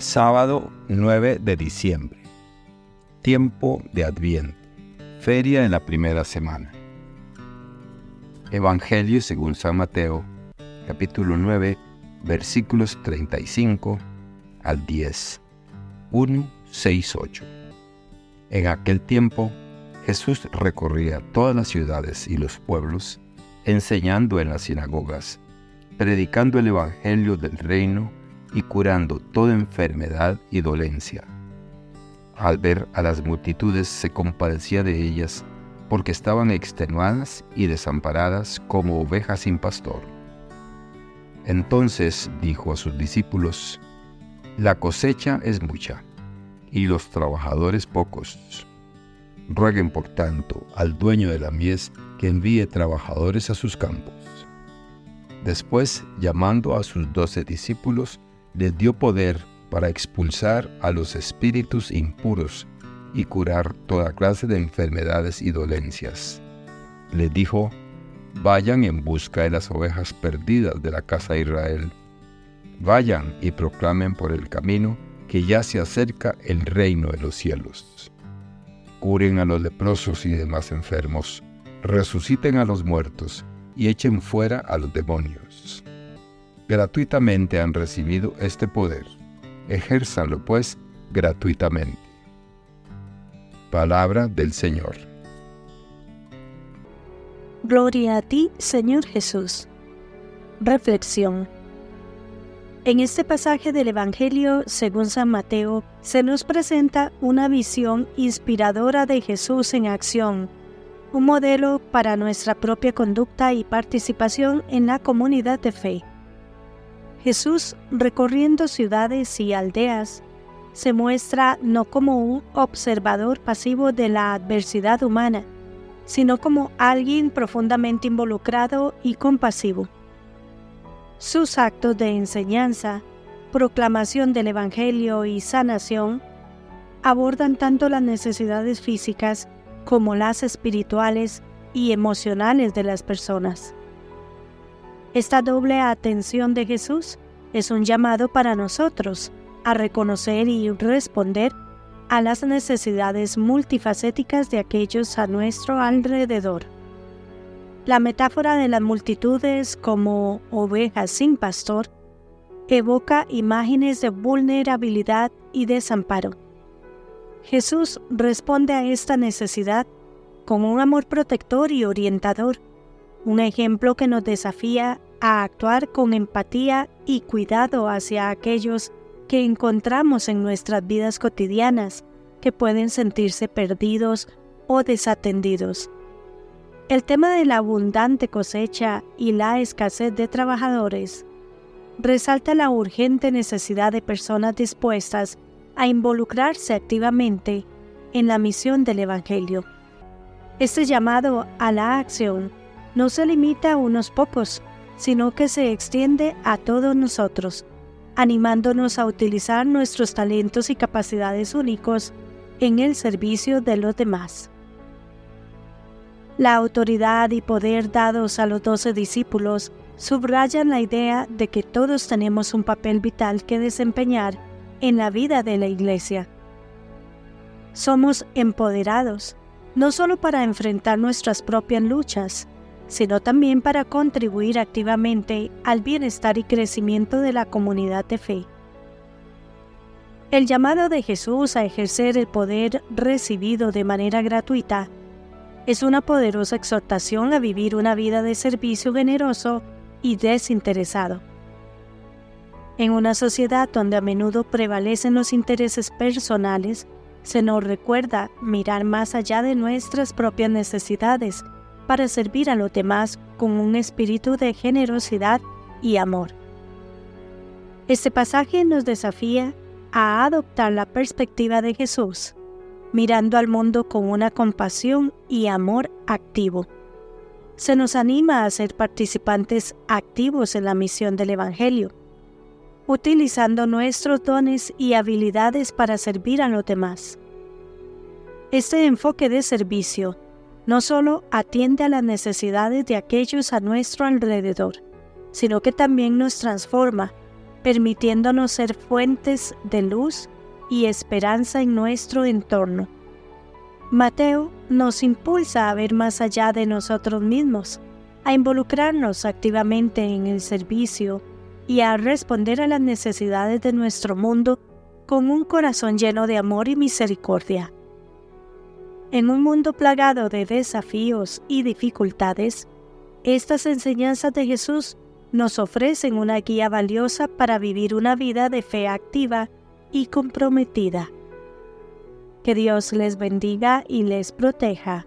Sábado 9 de diciembre. Tiempo de Adviento. Feria en la primera semana. Evangelio según San Mateo, capítulo 9, versículos 35 al 10. 1, 6, 8. En aquel tiempo, Jesús recorría todas las ciudades y los pueblos, enseñando en las sinagogas, predicando el Evangelio del reino y curando toda enfermedad y dolencia. Al ver a las multitudes se compadecía de ellas, porque estaban extenuadas y desamparadas como ovejas sin pastor. Entonces dijo a sus discípulos, La cosecha es mucha, y los trabajadores pocos. Rueguen por tanto al dueño de la mies que envíe trabajadores a sus campos. Después, llamando a sus doce discípulos, les dio poder para expulsar a los espíritus impuros y curar toda clase de enfermedades y dolencias. Les dijo, vayan en busca de las ovejas perdidas de la casa de Israel. Vayan y proclamen por el camino que ya se acerca el reino de los cielos. Curen a los leprosos y demás enfermos, resuciten a los muertos y echen fuera a los demonios gratuitamente han recibido este poder. Ejérzanlo pues gratuitamente. Palabra del Señor. Gloria a ti, Señor Jesús. Reflexión. En este pasaje del Evangelio, según San Mateo, se nos presenta una visión inspiradora de Jesús en acción, un modelo para nuestra propia conducta y participación en la comunidad de fe. Jesús, recorriendo ciudades y aldeas, se muestra no como un observador pasivo de la adversidad humana, sino como alguien profundamente involucrado y compasivo. Sus actos de enseñanza, proclamación del Evangelio y sanación abordan tanto las necesidades físicas como las espirituales y emocionales de las personas. Esta doble atención de Jesús es un llamado para nosotros a reconocer y responder a las necesidades multifacéticas de aquellos a nuestro alrededor. La metáfora de las multitudes como ovejas sin pastor evoca imágenes de vulnerabilidad y desamparo. Jesús responde a esta necesidad con un amor protector y orientador un ejemplo que nos desafía a actuar con empatía y cuidado hacia aquellos que encontramos en nuestras vidas cotidianas que pueden sentirse perdidos o desatendidos. El tema de la abundante cosecha y la escasez de trabajadores resalta la urgente necesidad de personas dispuestas a involucrarse activamente en la misión del Evangelio. Este llamado a la acción no se limita a unos pocos, sino que se extiende a todos nosotros, animándonos a utilizar nuestros talentos y capacidades únicos en el servicio de los demás. La autoridad y poder dados a los doce discípulos subrayan la idea de que todos tenemos un papel vital que desempeñar en la vida de la Iglesia. Somos empoderados, no solo para enfrentar nuestras propias luchas, sino también para contribuir activamente al bienestar y crecimiento de la comunidad de fe. El llamado de Jesús a ejercer el poder recibido de manera gratuita es una poderosa exhortación a vivir una vida de servicio generoso y desinteresado. En una sociedad donde a menudo prevalecen los intereses personales, se nos recuerda mirar más allá de nuestras propias necesidades para servir a los demás con un espíritu de generosidad y amor. Este pasaje nos desafía a adoptar la perspectiva de Jesús, mirando al mundo con una compasión y amor activo. Se nos anima a ser participantes activos en la misión del Evangelio, utilizando nuestros dones y habilidades para servir a los demás. Este enfoque de servicio no solo atiende a las necesidades de aquellos a nuestro alrededor, sino que también nos transforma, permitiéndonos ser fuentes de luz y esperanza en nuestro entorno. Mateo nos impulsa a ver más allá de nosotros mismos, a involucrarnos activamente en el servicio y a responder a las necesidades de nuestro mundo con un corazón lleno de amor y misericordia. En un mundo plagado de desafíos y dificultades, estas enseñanzas de Jesús nos ofrecen una guía valiosa para vivir una vida de fe activa y comprometida. Que Dios les bendiga y les proteja.